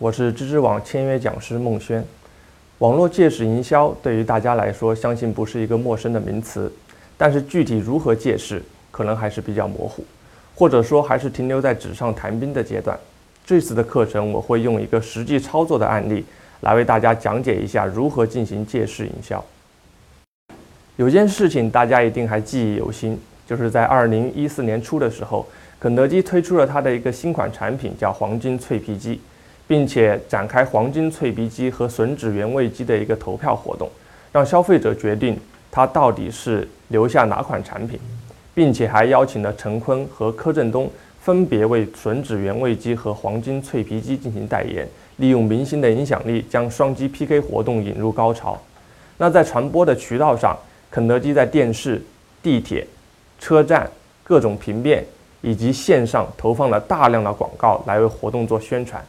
我是知知网签约讲师孟轩。网络借势营销对于大家来说，相信不是一个陌生的名词，但是具体如何借势，可能还是比较模糊，或者说还是停留在纸上谈兵的阶段。这次的课程，我会用一个实际操作的案例来为大家讲解一下如何进行借势营销。有件事情大家一定还记忆犹新，就是在二零一四年初的时候，肯德基推出了它的一个新款产品，叫黄金脆皮鸡。并且展开黄金脆皮鸡和吮指原味鸡的一个投票活动，让消费者决定他到底是留下哪款产品，并且还邀请了陈坤和柯震东分别为吮指原味鸡和黄金脆皮鸡进行代言，利用明星的影响力将双鸡 PK 活动引入高潮。那在传播的渠道上，肯德基在电视、地铁、车站各种平面以及线上投放了大量的广告来为活动做宣传。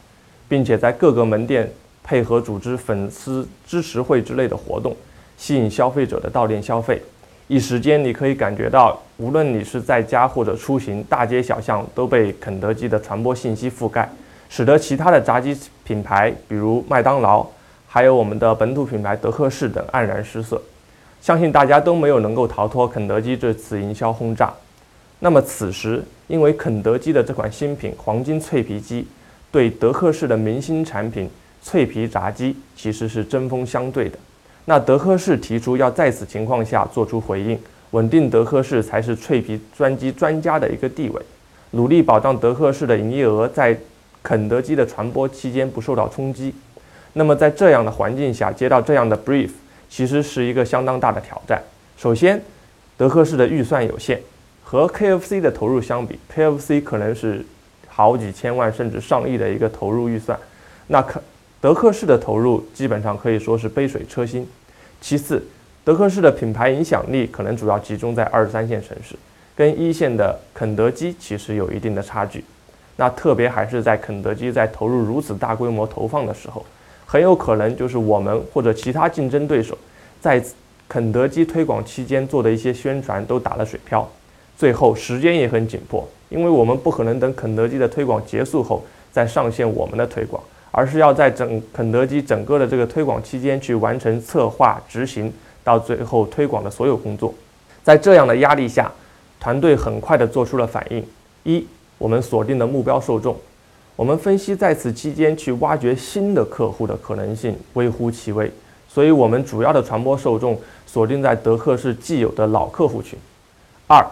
并且在各个门店配合组织粉丝支持会之类的活动，吸引消费者的到店消费。一时间，你可以感觉到，无论你是在家或者出行，大街小巷都被肯德基的传播信息覆盖，使得其他的炸鸡品牌，比如麦当劳，还有我们的本土品牌德克士等黯然失色。相信大家都没有能够逃脱肯德基这次营销轰炸。那么此时，因为肯德基的这款新品黄金脆皮鸡。对德克士的明星产品脆皮炸鸡其实是针锋相对的。那德克士提出要在此情况下做出回应，稳定德克士才是脆皮专机专家的一个地位，努力保障德克士的营业额在肯德基的传播期间不受到冲击。那么在这样的环境下接到这样的 brief，其实是一个相当大的挑战。首先，德克士的预算有限，和 KFC 的投入相比，KFC 可能是。好几千万甚至上亿的一个投入预算，那可德克士的投入基本上可以说是杯水车薪。其次，德克士的品牌影响力可能主要集中在二三线城市，跟一线的肯德基其实有一定的差距。那特别还是在肯德基在投入如此大规模投放的时候，很有可能就是我们或者其他竞争对手在肯德基推广期间做的一些宣传都打了水漂，最后时间也很紧迫。因为我们不可能等肯德基的推广结束后再上线我们的推广，而是要在整肯德基整个的这个推广期间去完成策划、执行到最后推广的所有工作。在这样的压力下，团队很快的做出了反应：一，我们锁定的目标受众；我们分析在此期间去挖掘新的客户的可能性微乎其微，所以我们主要的传播受众锁定在德克士既有的老客户群。二，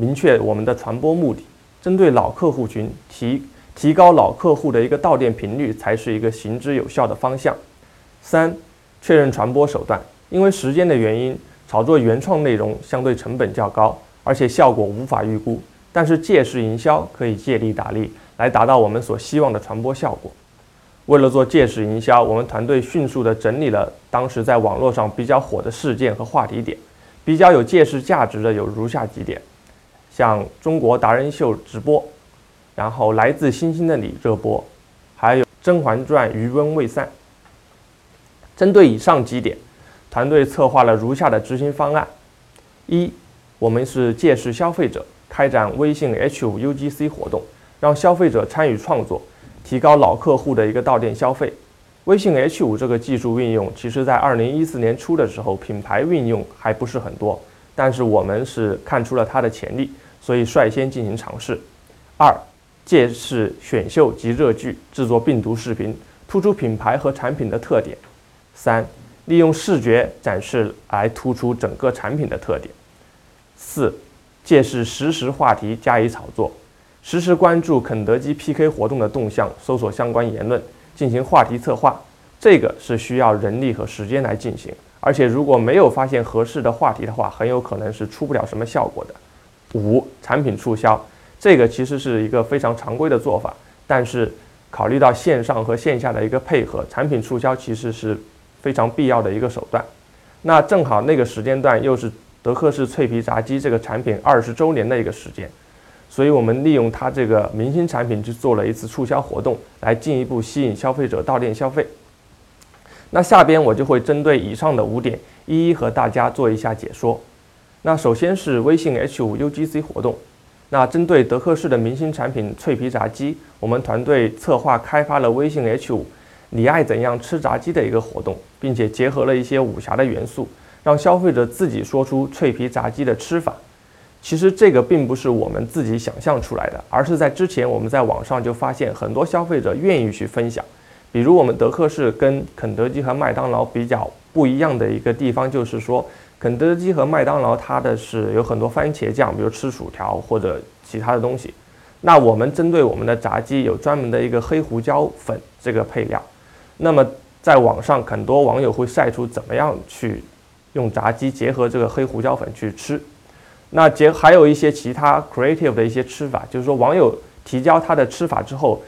明确我们的传播目的。针对老客户群提提高老客户的一个到店频率，才是一个行之有效的方向。三、确认传播手段，因为时间的原因，炒作原创内容相对成本较高，而且效果无法预估。但是借势营销可以借力打力，来达到我们所希望的传播效果。为了做借势营销，我们团队迅速地整理了当时在网络上比较火的事件和话题点，比较有借势价值的有如下几点。像中国达人秀直播，然后来自星星的你热播，还有《甄嬛传》余温未散。针对以上几点，团队策划了如下的执行方案：一，我们是借势消费者，开展微信 H5 UGC 活动，让消费者参与创作，提高老客户的一个到店消费。微信 H5 这个技术运用，其实在二零一四年初的时候，品牌运用还不是很多，但是我们是看出了它的潜力。所以率先进行尝试。二，借势选秀及热剧制作病毒视频，突出品牌和产品的特点。三，利用视觉展示来突出整个产品的特点。四，借势实时话题加以炒作，实时关注肯德基 PK 活动的动向，搜索相关言论，进行话题策划。这个是需要人力和时间来进行，而且如果没有发现合适的话题的话，很有可能是出不了什么效果的。五产品促销，这个其实是一个非常常规的做法，但是考虑到线上和线下的一个配合，产品促销其实是非常必要的一个手段。那正好那个时间段又是德克士脆皮炸鸡这个产品二十周年的一个时间，所以我们利用它这个明星产品去做了一次促销活动，来进一步吸引消费者到店消费。那下边我就会针对以上的五点，一一和大家做一下解说。那首先是微信 H5 UGC 活动。那针对德克士的明星产品脆皮炸鸡，我们团队策划开发了微信 H5 你爱怎样吃炸鸡的一个活动，并且结合了一些武侠的元素，让消费者自己说出脆皮炸鸡的吃法。其实这个并不是我们自己想象出来的，而是在之前我们在网上就发现很多消费者愿意去分享。比如我们德克士跟肯德基和麦当劳比较不一样的一个地方，就是说。肯德基和麦当劳，它的是有很多番茄酱，比如吃薯条或者其他的东西。那我们针对我们的炸鸡有专门的一个黑胡椒粉这个配料。那么在网上很多网友会晒出怎么样去用炸鸡结合这个黑胡椒粉去吃。那结还有一些其他 creative 的一些吃法，就是说网友提交他的吃法之后，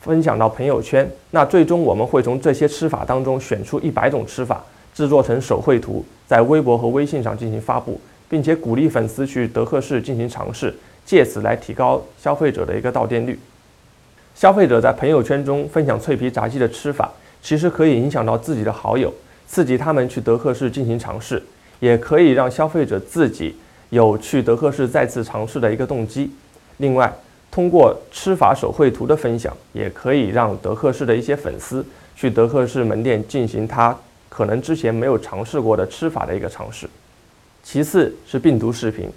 分享到朋友圈。那最终我们会从这些吃法当中选出一百种吃法。制作成手绘图，在微博和微信上进行发布，并且鼓励粉丝去德克士进行尝试，借此来提高消费者的一个到店率。消费者在朋友圈中分享脆皮炸鸡的吃法，其实可以影响到自己的好友，刺激他们去德克士进行尝试，也可以让消费者自己有去德克士再次尝试的一个动机。另外，通过吃法手绘图的分享，也可以让德克士的一些粉丝去德克士门店进行他。可能之前没有尝试过的吃法的一个尝试。其次是病毒视频，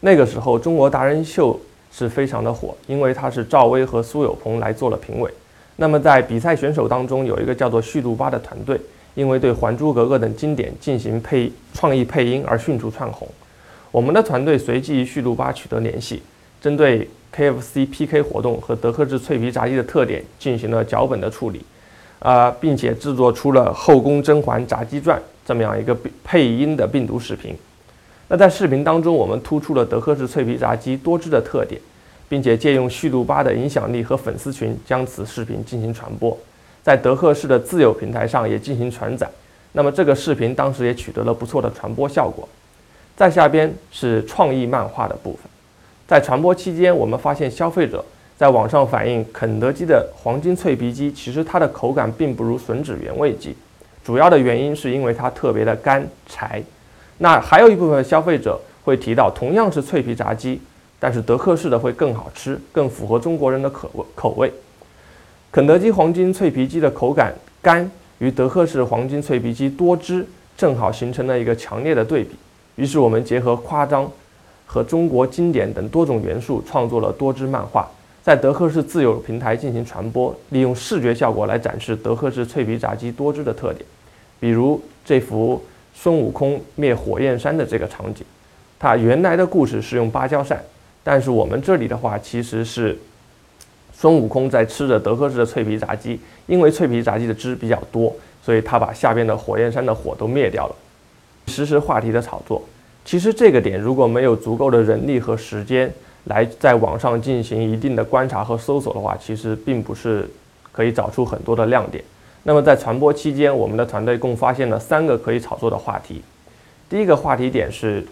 那个时候中国达人秀是非常的火，因为它是赵薇和苏有朋来做了评委。那么在比赛选手当中，有一个叫做旭度巴的团队，因为对《还珠格格》等经典进行配创意配音而迅速窜红。我们的团队随即与旭度巴取得联系，针对 KFC PK 活动和德克士脆皮炸鸡的特点进行了脚本的处理。啊，并且制作出了《后宫甄嬛炸鸡传》这么样一个配音的病毒视频。那在视频当中，我们突出了德克士脆皮炸鸡多汁的特点，并且借用旭度巴的影响力和粉丝群，将此视频进行传播，在德克士的自有平台上也进行传载。那么这个视频当时也取得了不错的传播效果。再下边是创意漫画的部分，在传播期间，我们发现消费者。在网上反映，肯德基的黄金脆皮鸡其实它的口感并不如吮指原味鸡，主要的原因是因为它特别的干柴。那还有一部分消费者会提到，同样是脆皮炸鸡，但是德克士的会更好吃，更符合中国人的口味口味。肯德基黄金脆皮鸡的口感干，与德克士黄金脆皮鸡多汁，正好形成了一个强烈的对比。于是我们结合夸张和中国经典等多种元素，创作了多汁漫画。在德克士自有平台进行传播，利用视觉效果来展示德克士脆皮炸鸡多汁的特点。比如这幅孙悟空灭火焰山的这个场景，它原来的故事是用芭蕉扇，但是我们这里的话其实是孙悟空在吃着德克士的脆皮炸鸡，因为脆皮炸鸡的汁比较多，所以他把下边的火焰山的火都灭掉了。实时话题的炒作，其实这个点如果没有足够的人力和时间。来在网上进行一定的观察和搜索的话，其实并不是可以找出很多的亮点。那么在传播期间，我们的团队共发现了三个可以炒作的话题。第一个话题点是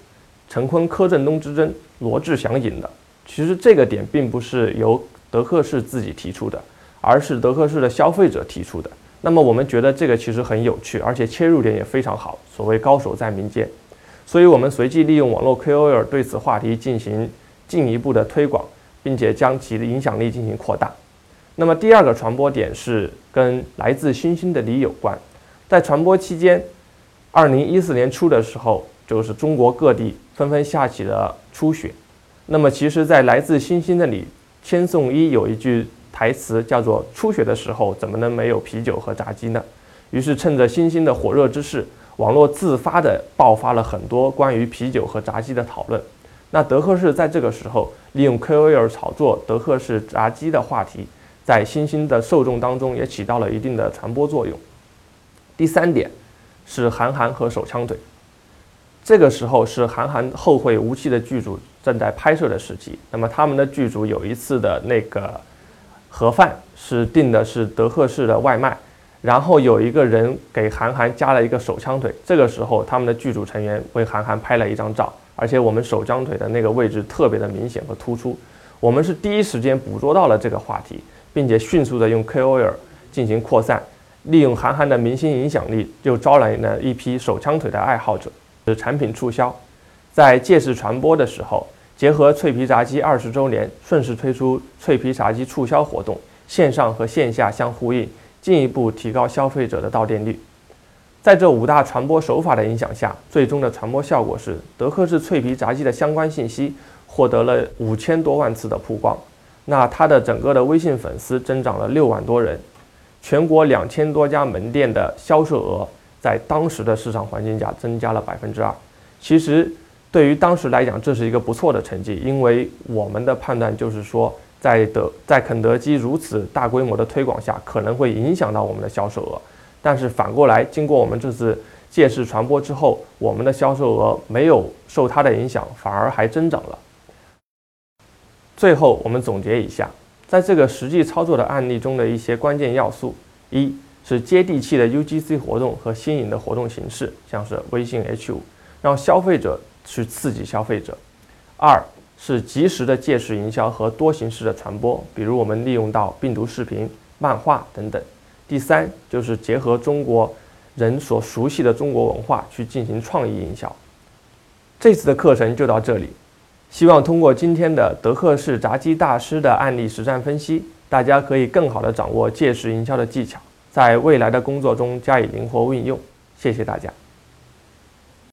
陈坤柯震东之争，罗志祥赢的。其实这个点并不是由德克士自己提出的，而是德克士的消费者提出的。那么我们觉得这个其实很有趣，而且切入点也非常好。所谓高手在民间，所以我们随即利用网络 KOL 对此话题进行。进一步的推广，并且将其的影响力进行扩大。那么第二个传播点是跟来自星星的你有关。在传播期间，二零一四年初的时候，就是中国各地纷纷下起了初雪。那么其实，在来自星星的你，千颂伊有一句台词叫做“初雪的时候怎么能没有啤酒和炸鸡呢？”于是趁着星星的火热之势，网络自发的爆发了很多关于啤酒和炸鸡的讨论。那德克士在这个时候利用 KOL 炒作德克士炸鸡的话题，在新兴的受众当中也起到了一定的传播作用。第三点是韩寒和手枪腿，这个时候是韩寒后会无期的剧组正在拍摄的时期。那么他们的剧组有一次的那个盒饭是订的是德克士的外卖，然后有一个人给韩寒加了一个手枪腿，这个时候他们的剧组成员为韩寒拍了一张照，而且我们手枪腿的那个位置特别的明显和突出，我们是第一时间捕捉到了这个话题，并且迅速的用 KOL 进行扩散，利用韩寒的明星影响力，又招来了一批手枪腿的爱好者，是产品促销，在借势传播的时候。结合脆皮炸鸡二十周年，顺势推出脆皮炸鸡促销活动，线上和线下相呼应，进一步提高消费者的到店率。在这五大传播手法的影响下，最终的传播效果是德克士脆皮炸鸡的相关信息获得了五千多万次的曝光。那它的整个的微信粉丝增长了六万多人，全国两千多家门店的销售额在当时的市场环境下增加了百分之二。其实。对于当时来讲，这是一个不错的成绩，因为我们的判断就是说，在德在肯德基如此大规模的推广下，可能会影响到我们的销售额。但是反过来，经过我们这次借势传播之后，我们的销售额没有受它的影响，反而还增长了。最后，我们总结一下，在这个实际操作的案例中的一些关键要素：一是接地气的 UGC 活动和新颖的活动形式，像是微信 H5，让消费者。去刺激消费者。二是及时的借势营销和多形式的传播，比如我们利用到病毒视频、漫画等等。第三就是结合中国人所熟悉的中国文化去进行创意营销。这次的课程就到这里，希望通过今天的德克士炸鸡大师的案例实战分析，大家可以更好的掌握借势营销的技巧，在未来的工作中加以灵活运用。谢谢大家。